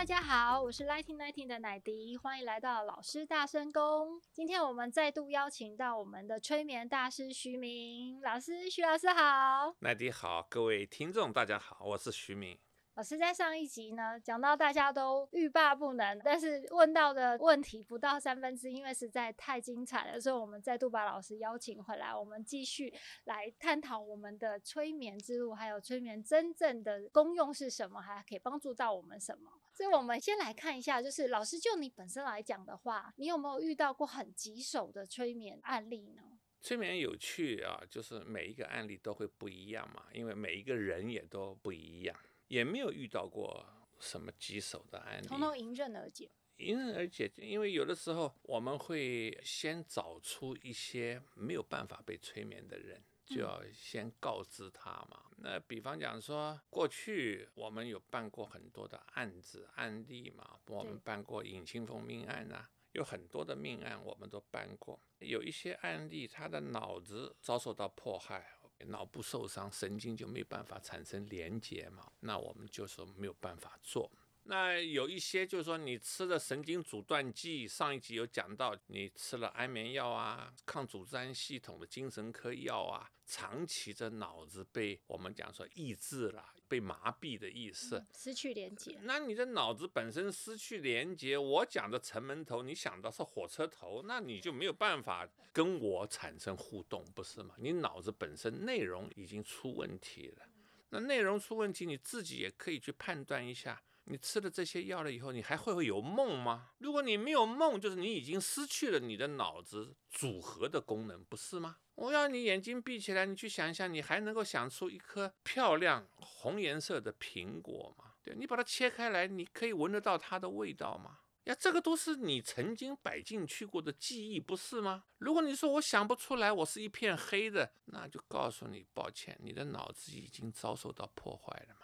大家好，我是 Lighting Lighting 的奶迪，欢迎来到老师大声公。今天我们再度邀请到我们的催眠大师徐明老师，徐老师好，奶迪好，各位听众大家好，我是徐明。老师在上一集呢，讲到大家都欲罢不能，但是问到的问题不到三分之一，因为实在太精彩了，所以我们再度把老师邀请回来，我们继续来探讨我们的催眠之路，还有催眠真正的功用是什么，还可以帮助到我们什么。所以，我们先来看一下，就是老师就你本身来讲的话，你有没有遇到过很棘手的催眠案例呢？催眠有趣啊，就是每一个案例都会不一样嘛，因为每一个人也都不一样。也没有遇到过什么棘手的案例，通通迎刃而解。迎刃而解，因为有的时候我们会先找出一些没有办法被催眠的人，就要先告知他嘛。嗯、那比方讲说，过去我们有办过很多的案子案例嘛，我们办过尹清峰命案啊，有很多的命案我们都办过。有一些案例，他的脑子遭受到迫害。脑部受伤，神经就没办法产生连接嘛，那我们就是没有办法做。那有一些就是说，你吃了神经阻断剂，上一集有讲到，你吃了安眠药啊，抗组织胺系统的精神科药啊，长期的脑子被我们讲说抑制了，被麻痹的意思，嗯、失去连接。那你的脑子本身失去连接，我讲的城门头，你想到是火车头，那你就没有办法跟我产生互动，不是吗？你脑子本身内容已经出问题了，那内容出问题，你自己也可以去判断一下。你吃了这些药了以后，你还会会有梦吗？如果你没有梦，就是你已经失去了你的脑子组合的功能，不是吗？我要你眼睛闭起来，你去想一想，你还能够想出一颗漂亮红颜色的苹果吗？对，你把它切开来，你可以闻得到它的味道吗？呀，这个都是你曾经摆进去过的记忆，不是吗？如果你说我想不出来，我是一片黑的，那就告诉你，抱歉，你的脑子已经遭受到破坏了。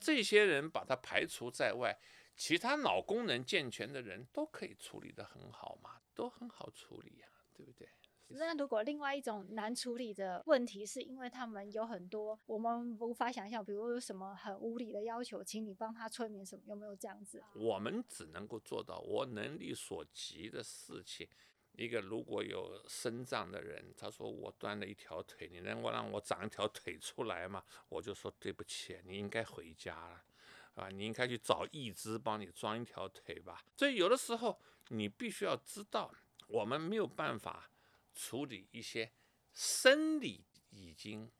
这些人把他排除在外，其他脑功能健全的人都可以处理得很好嘛，都很好处理呀，对不对？那如果另外一种难处理的问题，是因为他们有很多我们无法想象，比如有什么很无理的要求，请你帮他催眠什么，有没有这样子？我们只能够做到我能力所及的事情。一个如果有身障的人，他说我断了一条腿，你能够让我长一条腿出来吗？我就说对不起，你应该回家了，啊，你应该去找义肢帮你装一条腿吧。所以有的时候你必须要知道，我们没有办法处理一些生理已经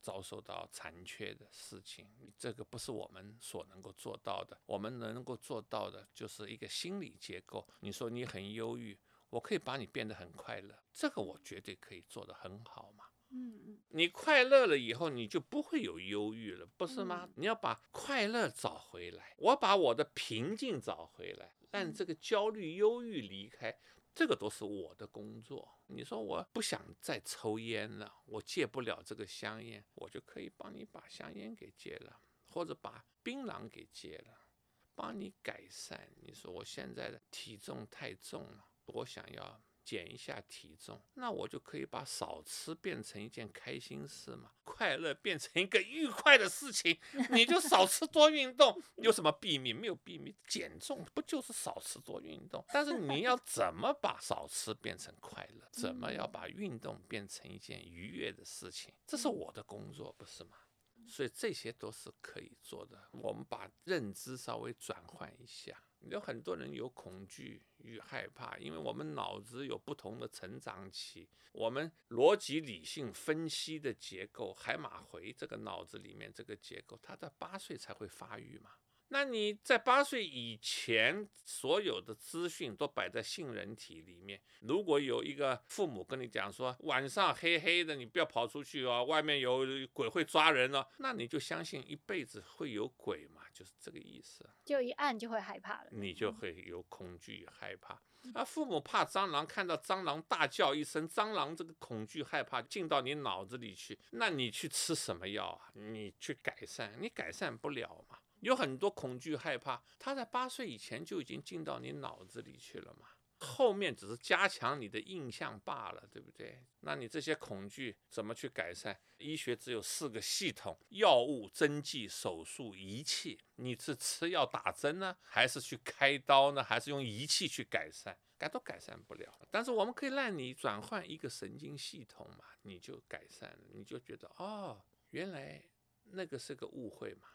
遭受到残缺的事情，这个不是我们所能够做到的。我们能够做到的就是一个心理结构。你说你很忧郁。我可以把你变得很快乐，这个我绝对可以做得很好嘛。嗯嗯，你快乐了以后，你就不会有忧郁了，不是吗？嗯、你要把快乐找回来，我把我的平静找回来，让这个焦虑、忧郁离开，这个都是我的工作。你说我不想再抽烟了，我戒不了这个香烟，我就可以帮你把香烟给戒了，或者把槟榔给戒了，帮你改善。你说我现在的体重太重了。我想要减一下体重，那我就可以把少吃变成一件开心事嘛，快乐变成一个愉快的事情。你就少吃多运动，有什么秘密？没有秘密，减重不就是少吃多运动？但是你要怎么把少吃变成快乐？怎么要把运动变成一件愉悦的事情？这是我的工作，不是吗？所以这些都是可以做的。我们把认知稍微转换一下。有很多人有恐惧与害怕，因为我们脑子有不同的成长期，我们逻辑理性分析的结构，海马回这个脑子里面这个结构，它在八岁才会发育嘛。那你在八岁以前，所有的资讯都摆在杏仁体里面。如果有一个父母跟你讲说，晚上黑黑的，你不要跑出去哦，外面有鬼会抓人哦，那你就相信一辈子会有鬼吗，就是这个意思。就一按就会害怕了，你就会有恐惧与害怕。啊，父母怕蟑螂，看到蟑螂大叫一声，蟑螂这个恐惧害怕进到你脑子里去，那你去吃什么药啊？你去改善，你改善不了嘛。有很多恐惧害怕，他在八岁以前就已经进到你脑子里去了嘛。后面只是加强你的印象罢了，对不对？那你这些恐惧怎么去改善？医学只有四个系统：药物、针剂、手术、仪器。你是吃药打针呢，还是去开刀呢？还是用仪器去改善？改都改善不了。但是我们可以让你转换一个神经系统嘛，你就改善了，你就觉得哦，原来那个是个误会嘛。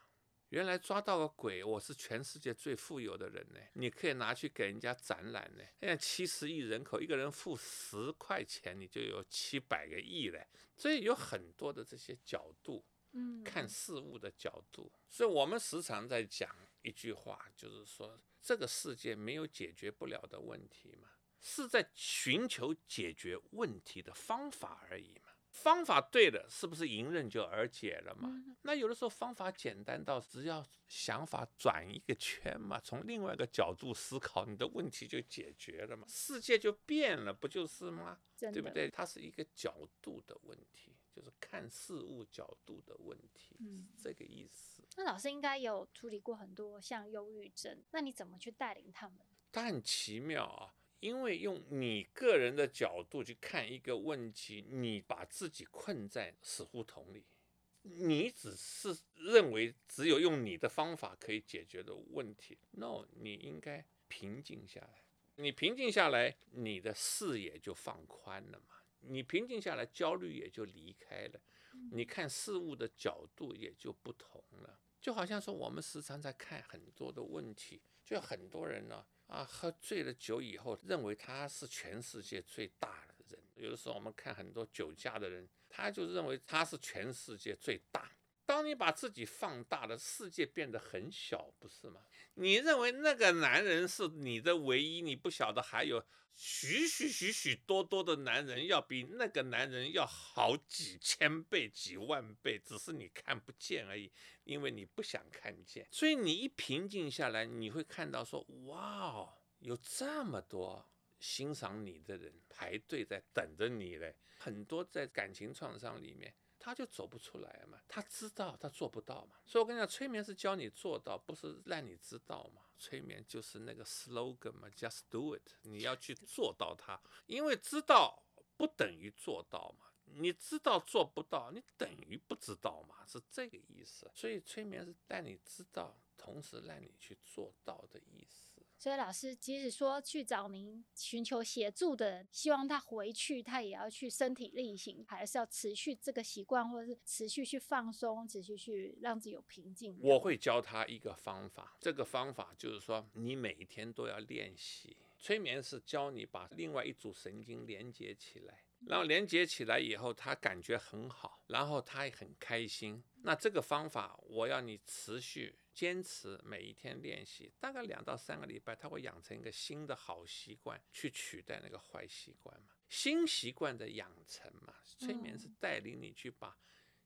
原来抓到个鬼，我是全世界最富有的人呢。你可以拿去给人家展览呢。现在七十亿人口，一个人付十块钱，你就有七百个亿嘞。所以有很多的这些角度，嗯，看事物的角度。所以我们时常在讲一句话，就是说这个世界没有解决不了的问题嘛，是在寻求解决问题的方法而已嘛。方法对了，是不是迎刃就而解了嘛？那有的时候方法简单到只要想法转一个圈嘛，从另外一个角度思考，你的问题就解决了嘛，世界就变了，不就是吗？对不对？它是一个角度的问题，就是看事物角度的问题，嗯，这个意思。那老师应该有处理过很多像忧郁症，那你怎么去带领他们？他很奇妙啊。因为用你个人的角度去看一个问题，你把自己困在死胡同里，你只是认为只有用你的方法可以解决的问题。No，你应该平静下来。你平静下来，你的视野就放宽了嘛。你平静下来，焦虑也就离开了。你看事物的角度也就不同了。就好像说，我们时常在看很多的问题，就很多人呢。啊，啊喝醉了酒以后，认为他是全世界最大的人。有的时候我们看很多酒驾的人，他就认为他是全世界最大。当你把自己放大了，世界变得很小，不是吗？你认为那个男人是你的唯一，你不晓得还有许许许许多多的男人要比那个男人要好几千倍、几万倍，只是你看不见而已，因为你不想看见。所以你一平静下来，你会看到说：哇哦，有这么多欣赏你的人排队在等着你嘞，很多在感情创伤里面。他就走不出来嘛，他知道他做不到嘛，所以我跟你讲，催眠是教你做到，不是让你知道嘛。催眠就是那个 slogan 嘛，just do it，你要去做到它，因为知道不等于做到嘛，你知道做不到，你等于不知道嘛，是这个意思。所以催眠是带你知道，同时让你去做到的意思。所以老师即使说去找您寻求协助的人，希望他回去，他也要去身体力行，还是要持续这个习惯，或者是持续去放松，持续去让自己有平静。我会教他一个方法，这个方法就是说，你每一天都要练习。催眠是教你把另外一组神经连接起来，然后连接起来以后，他感觉很好，然后他也很开心。那这个方法，我要你持续。坚持每一天练习，大概两到三个礼拜，他会养成一个新的好习惯，去取代那个坏习惯嘛。新习惯的养成嘛，催眠是带领你去把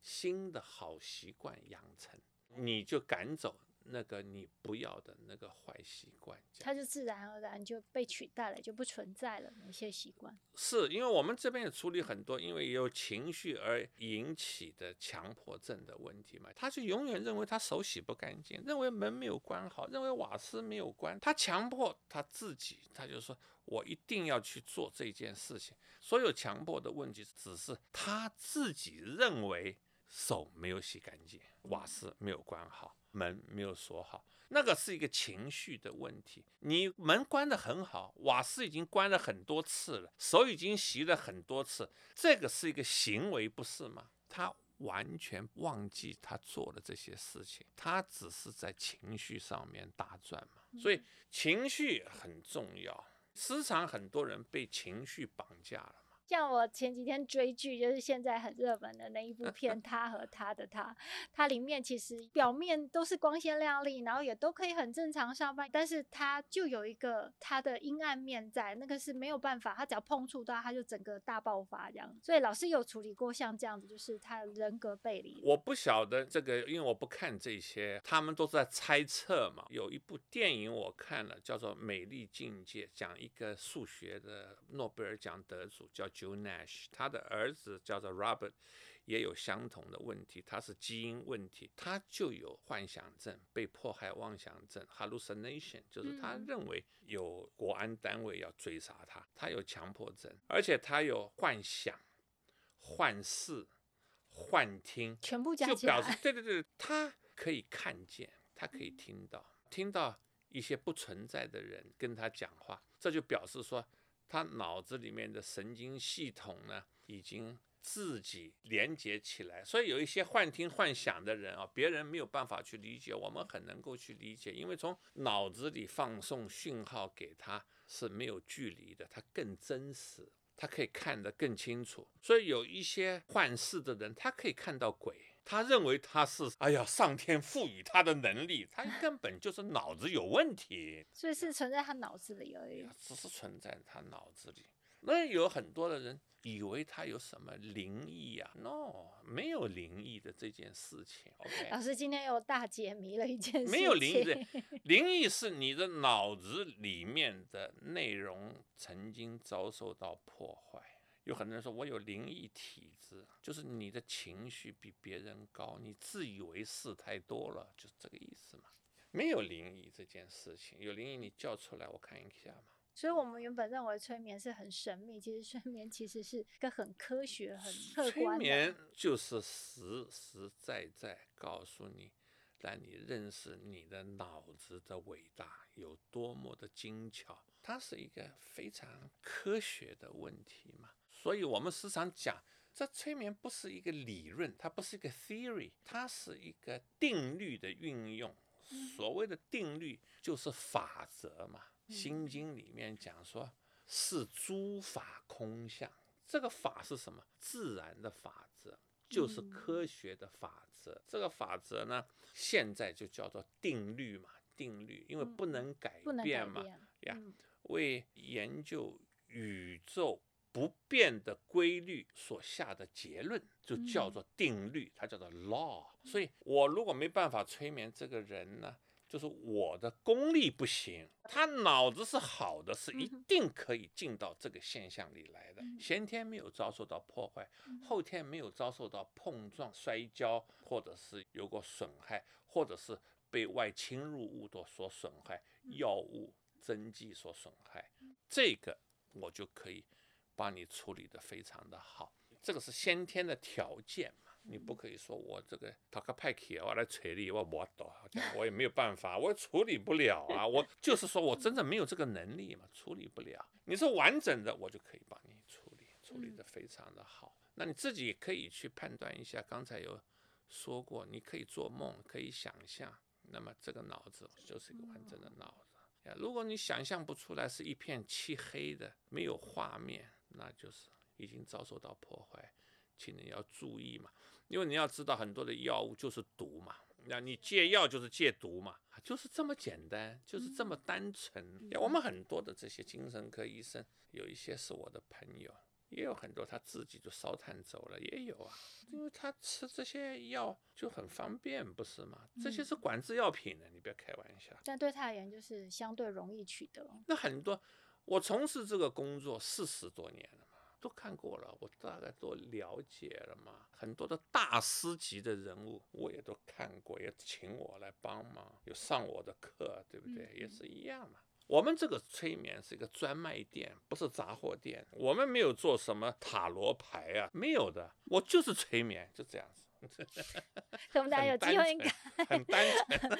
新的好习惯养成，你就赶走。那个你不要的那个坏习惯，它就自然而然就被取代了，就不存在了。某些习惯是因为我们这边也处理很多，因为有情绪而引起的强迫症的问题嘛。他就永远认为他手洗不干净，认为门没有关好，认为瓦斯没有关，他强迫他自己，他就说我一定要去做这件事情。所有强迫的问题只是他自己认为手没有洗干净，瓦斯没有关好。门没有锁好，那个是一个情绪的问题。你门关得很好，瓦斯已经关了很多次了，手已经洗了很多次，这个是一个行为，不是吗？他完全忘记他做了这些事情，他只是在情绪上面打转嘛。所以情绪很重要，时常很多人被情绪绑架了嘛。像我前几天追剧，就是现在很热门的那一部片《他和他的他》，它里面其实表面都是光鲜亮丽，然后也都可以很正常上班，但是它就有一个它的阴暗面在，那个是没有办法，他只要碰触到，他就整个大爆发这样。所以老师有处理过像这样子，就是他人格背离。我不晓得这个，因为我不看这些，他们都是在猜测嘛。有一部电影我看了，叫做《美丽境界》，讲一个数学的诺贝尔奖得主叫 Joe Nash，他的儿子叫做 Robert，也有相同的问题，他是基因问题，他就有幻想症、被迫害妄想症 （hallucination），就是他认为有国安单位要追杀他，他有强迫症，而且他有幻想、幻视、幻听，全部加就表示对对对，他可以看见，他可以听到，听到一些不存在的人跟他讲话，这就表示说。他脑子里面的神经系统呢，已经自己连接起来，所以有一些幻听幻想的人啊，别人没有办法去理解，我们很能够去理解，因为从脑子里放送讯号给他是没有距离的，他更真实，他可以看得更清楚。所以有一些幻视的人，他可以看到鬼。他认为他是哎呀，上天赋予他的能力，他 根本就是脑子有问题，所以是存在他脑子里而已，只是存在他脑子里。那有很多的人以为他有什么灵异呀？No，没有灵异的这件事情。OK，老师今天又大解谜了一件事情。没有灵异的，灵异是你的脑子里面的内容曾经遭受到破坏。有很多人说我有灵异体质，就是你的情绪比别人高，你自以为是太多了，就是这个意思嘛。没有灵异这件事情，有灵异你叫出来我看一下嘛。所以我们原本认为催眠是很神秘，其实催眠其实是个很科学、很客观的。催眠就是实实在在告诉你，让你认识你的脑子的伟大有多么的精巧，它是一个非常科学的问题嘛。所以，我们时常讲，这催眠不是一个理论，它不是一个 theory，它是一个定律的运用。所谓的定律就是法则嘛，《心经》里面讲说，是诸法空相。这个法是什么？自然的法则，就是科学的法则。这个法则呢，现在就叫做定律嘛，定律，因为不能改变嘛，呀，为研究宇宙。不变的规律所下的结论就叫做定律，它叫做 law。所以，我如果没办法催眠这个人呢，就是我的功力不行。他脑子是好的，是一定可以进到这个现象里来的。先天没有遭受到破坏，后天没有遭受到碰撞、摔跤，或者是有过损害，或者是被外侵入物的所损害，药物、针剂所损害，这个我就可以。帮你处理得非常的好，这个是先天的条件嘛，你不可以说我这个塔克派克我来处理我没懂，我也没有办法，我处理不了啊，我就是说我真的没有这个能力嘛，处理不了。你是完整的，我就可以帮你处理，处理得非常的好。那你自己可以去判断一下，刚才有说过，你可以做梦，可以想象，那么这个脑子就是一个完整的脑子。如果你想象不出来，是一片漆黑的，没有画面。那就是已经遭受到破坏，请你要注意嘛，因为你要知道很多的药物就是毒嘛，那你戒药就是戒毒嘛，就是这么简单，就是这么单纯。我们很多的这些精神科医生，有一些是我的朋友，也有很多他自己就烧炭走了，也有啊，因为他吃这些药就很方便，不是吗？这些是管制药品的，你不要开玩笑。但对他而言，就是相对容易取得。那很多。我从事这个工作四十多年了嘛，都看过了，我大概都了解了嘛。很多的大师级的人物，我也都看过，也请我来帮忙，有上我的课，对不对？也是一样嘛。我们这个催眠是一个专卖店，不是杂货店。我们没有做什么塔罗牌啊，没有的。我就是催眠，就这样子。我们大家有机会应该很单纯，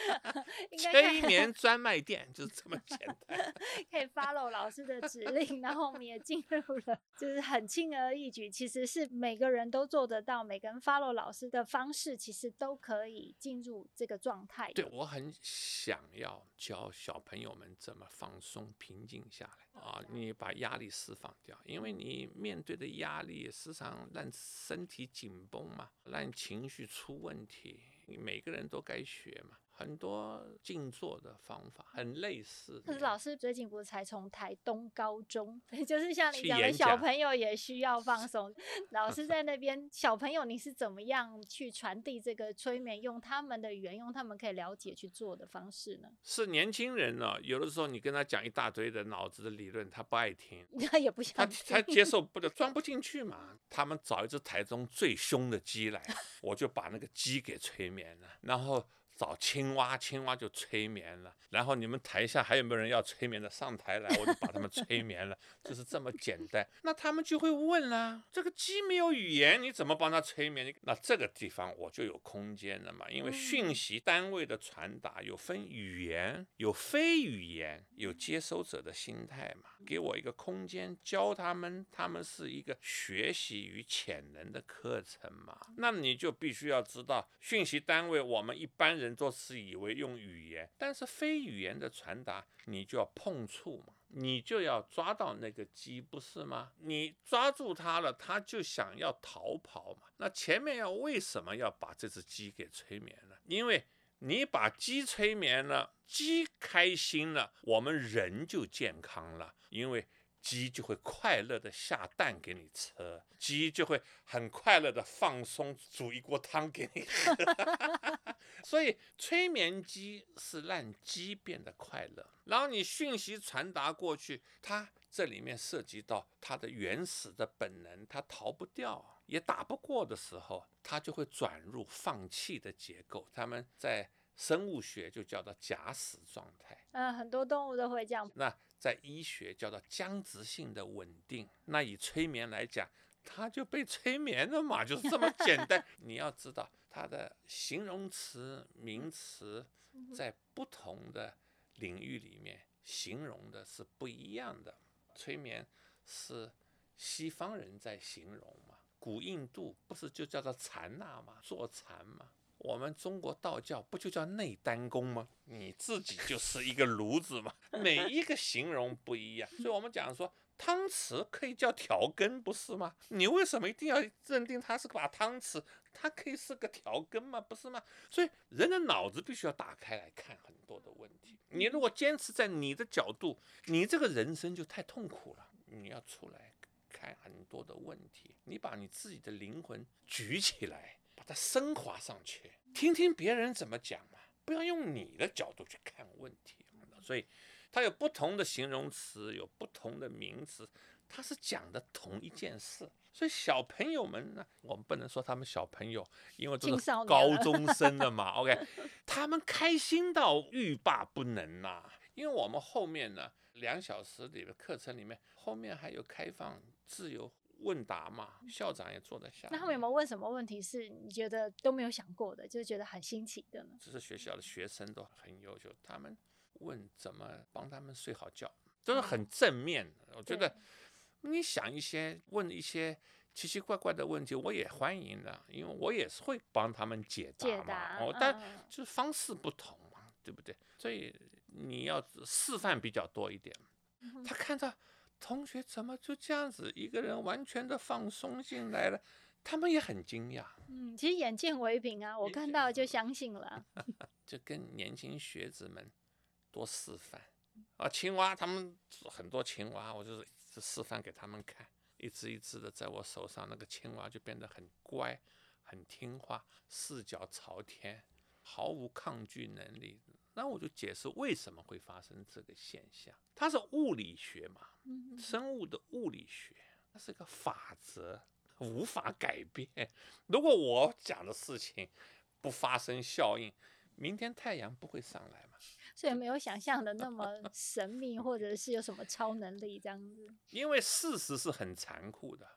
催眠专卖店就是这么简单，可以 follow 老师的指令，然后我们也进入了，就是很轻而易举，其实是每个人都做得到，每个人 follow 老师的方式，其实都可以进入这个状态。对，我很想要教小朋友们怎么放松、平静下来。啊，你把压力释放掉，因为你面对的压力时常让身体紧绷嘛，让情绪出问题，每个人都该学嘛。很多静坐的方法很类似。可是老师最近不是才从台东高中，就是像你讲的小朋友也需要放 松。老师在那边，小朋友你是怎么样去传递这个催眠，用他们的语言，用他们可以了解去做的方式呢？是年轻人呢、哦，有的时候你跟他讲一大堆的脑子的理论，他不爱听，他也不想，他他接受不了，装不进去嘛。他们找一只台中最凶的鸡来，我就把那个鸡给催眠了，然后。找青蛙，青蛙就催眠了。然后你们台下还有没有人要催眠的？上台来，我就把他们催眠了，就是这么简单。那他们就会问啦：这个鸡没有语言，你怎么帮他催眠？那这个地方我就有空间了嘛，因为讯息单位的传达有分语言，有非语言，有接收者的心态嘛。给我一个空间教他们，他们是一个学习与潜能的课程嘛。那你就必须要知道讯息单位，我们一般人。人做事以为用语言，但是非语言的传达，你就要碰触嘛，你就要抓到那个鸡，不是吗？你抓住它了，它就想要逃跑嘛。那前面要为什么要把这只鸡给催眠了？因为你把鸡催眠了，鸡开心了，我们人就健康了，因为。鸡就会快乐的下蛋给你吃，鸡就会很快乐的放松，煮一锅汤给你喝。所以催眠鸡是让鸡变得快乐，然后你讯息传达过去，它这里面涉及到它的原始的本能，它逃不掉，也打不过的时候，它就会转入放弃的结构。他们在生物学就叫做假死状态。嗯，很多动物都会这样。那。在医学叫做僵直性的稳定，那以催眠来讲，他就被催眠了嘛，就是这么简单。你要知道，它的形容词、名词在不同的领域里面形容的是不一样的。催眠是西方人在形容嘛，古印度不是就叫做禅那嘛，坐禅嘛。我们中国道教不就叫内丹功吗？你自己就是一个炉子嘛，每一个形容不一样，所以我们讲说汤匙可以叫调羹，不是吗？你为什么一定要认定它是个把汤匙？它可以是个调羹吗？不是吗？所以人的脑子必须要打开来看很多的问题。你如果坚持在你的角度，你这个人生就太痛苦了。你要出来看很多的问题，你把你自己的灵魂举起来。把它升华上去，听听别人怎么讲嘛，不要用你的角度去看问题。所以，它有不同的形容词，有不同的名词，它是讲的同一件事。所以小朋友们呢，我们不能说他们小朋友，因为都是高中生了嘛。OK，他们开心到欲罢不能呐。因为我们后面呢，两小时里的课程里面，后面还有开放自由。问答嘛，校长也坐在下。那他们有没有问什么问题是你觉得都没有想过的，就是觉得很新奇的呢？只是学校的学生都很优秀，他们问怎么帮他们睡好觉，都是很正面的。我觉得你想一些问一些奇奇怪怪的问题，我也欢迎的，因为我也是会帮他们解答嘛。解答哦，但就是方式不同嘛，对不对？所以你要示范比较多一点。他看到。同学怎么就这样子一个人完全的放松进来了？他们也很惊讶。嗯，其实眼见为凭啊，我看到就相信了。就跟年轻学子们多示范啊，青蛙他们很多青蛙，我就是示范给他们看，一只一只的在我手上，那个青蛙就变得很乖，很听话，四脚朝天，毫无抗拒能力。那我就解释为什么会发生这个现象，它是物理学嘛，生物的物理学，它是个法则，无法改变。如果我讲的事情不发生效应，明天太阳不会上来嘛？所以没有想象的那么神秘，或者是有什么超能力这样子。因为事实是很残酷的，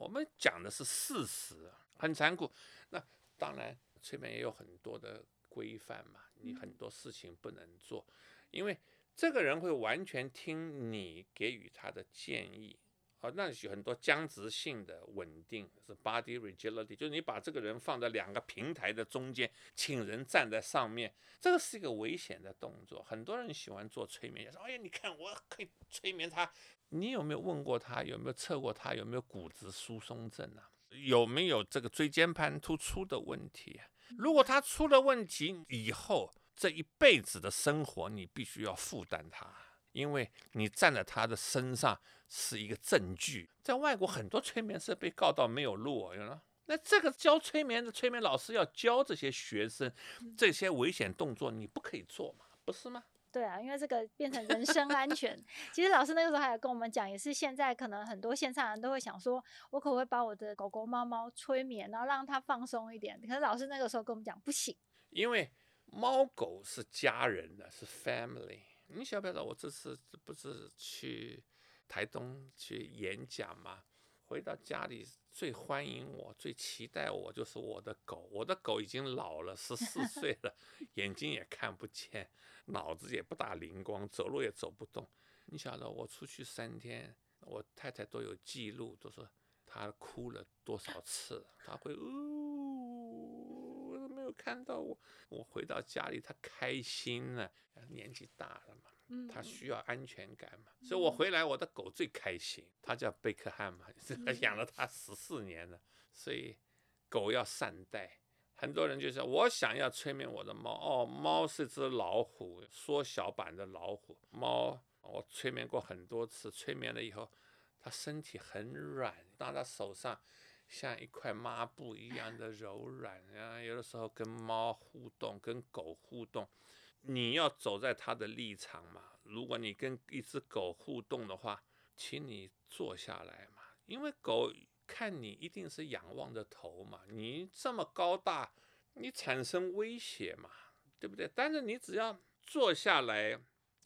我们讲的是事实，很残酷。那当然，催眠也有很多的。规范嘛，你很多事情不能做，因为这个人会完全听你给予他的建议，啊，那有很多僵直性的稳定是 body rigidity，就是你把这个人放在两个平台的中间，请人站在上面，这个是一个危险的动作。很多人喜欢做催眠，说：“哎呀，你看我可以催眠他。”你有没有问过他？有没有测过他有没有骨质疏松症啊？有没有这个椎间盘突出的问题？如果他出了问题以后，这一辈子的生活你必须要负担他，因为你站在他的身上。是一个证据，在外国很多催眠师被告到没有路啊，那这个教催眠的催眠老师要教这些学生，这些危险动作你不可以做嘛，不是吗？对啊，因为这个变成人身安全。其实老师那个时候还有跟我们讲，也是现在可能很多线上人都会想说，我可不可以把我的狗狗、猫猫催眠，然后让它放松一点？可是老师那个时候跟我们讲，不行，因为猫狗是家人的，是 family。你晓不晓得我这次不是去？台东去演讲嘛，回到家里最欢迎我、最期待我就是我的狗。我的狗已经老了，十四岁了，眼睛也看不见，脑子也不大灵光，走路也走不动。你晓得我出去三天，我太太都有记录，都说她哭了多少次，她会呜，有看到我。我回到家里，他开心了，年纪大了嘛。他需要安全感嘛，所以我回来，我的狗最开心。他叫贝克汉嘛，养了他十四年了，所以狗要善待。很多人就说，我想要催眠我的猫。哦，猫是只老虎，缩小版的老虎。猫我催眠过很多次，催眠了以后，它身体很软，当它手上像一块抹布一样的柔软。啊，有的时候跟猫互动，跟狗互动。你要走在它的立场嘛？如果你跟一只狗互动的话，请你坐下来嘛，因为狗看你一定是仰望着头嘛。你这么高大，你产生威胁嘛，对不对？但是你只要坐下来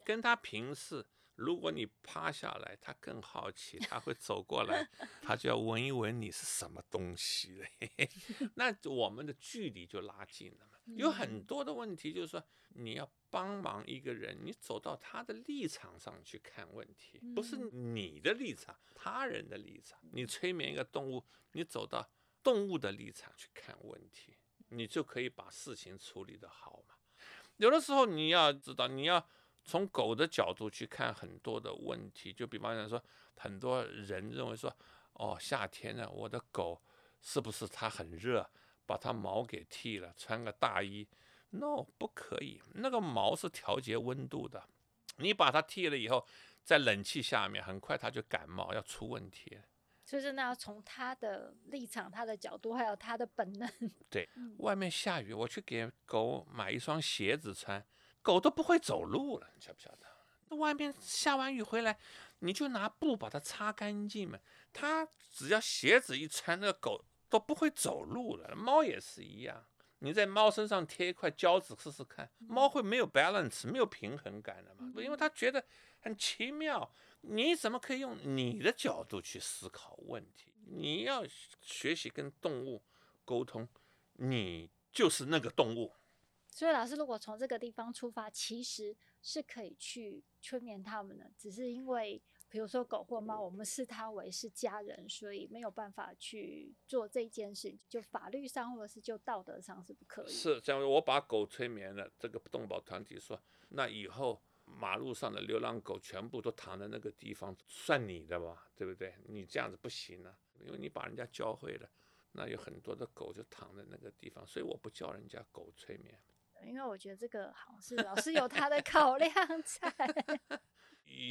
跟它平视，如果你趴下来，他更好奇，他会走过来，他就要闻一闻你是什么东西嘞。那我们的距离就拉近了嘛。有很多的问题，就是说你要帮忙一个人，你走到他的立场上去看问题，不是你的立场，他人的立场。你催眠一个动物，你走到动物的立场去看问题，你就可以把事情处理得好嘛。有的时候你要知道，你要从狗的角度去看很多的问题，就比方讲说，很多人认为说，哦，夏天呢，我的狗是不是它很热？把它毛给剃了，穿个大衣，no，不可以。那个毛是调节温度的，你把它剃了以后，在冷气下面，很快它就感冒，要出问题。所以说，那要从它的立场、它的角度，还有它的本能。对，外面下雨，我去给狗买一双鞋子穿，狗都不会走路了，你晓不晓得？那外面下完雨回来，你就拿布把它擦干净嘛。它只要鞋子一穿，那个狗。都不会走路了，猫也是一样。你在猫身上贴一块胶纸试试看，猫会没有 balance，没有平衡感的嘛？因为它觉得很奇妙。你怎么可以用你的角度去思考问题？你要学习跟动物沟通，你就是那个动物。所以老师，如果从这个地方出发，其实是可以去催眠他们的，只是因为。比如说狗或猫，我们视它为是家人，所以没有办法去做这件事，就法律上或者是就道德上是不可以。是这样，我把狗催眠了，这个动保团体说，那以后马路上的流浪狗全部都躺在那个地方，算你的吧，对不对？你这样子不行啊，因为你把人家教会了，那有很多的狗就躺在那个地方，所以我不叫人家狗催眠。因为我觉得这个好像是老师有他的考量在。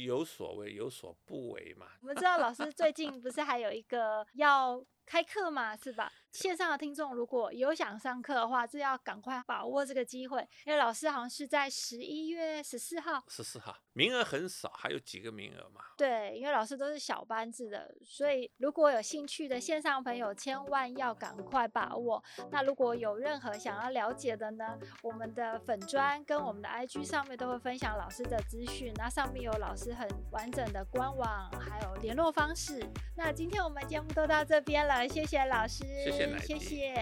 有所为有所不为嘛。我们知道老师最近不是还有一个要开课嘛，是吧？线上的听众如果有想上课的话，就要赶快把握这个机会，因为老师好像是在十一月十四号。十四号，名额很少，还有几个名额嘛？对，因为老师都是小班制的，所以如果有兴趣的线上朋友，千万要赶快把握。那如果有任何想要了解的呢，我们的粉砖跟我们的 IG 上面都会分享老师的资讯，那上面有老师很完整的官网，还有联络方式。那今天我们节目都到这边了，谢谢老师，谢谢。谢谢。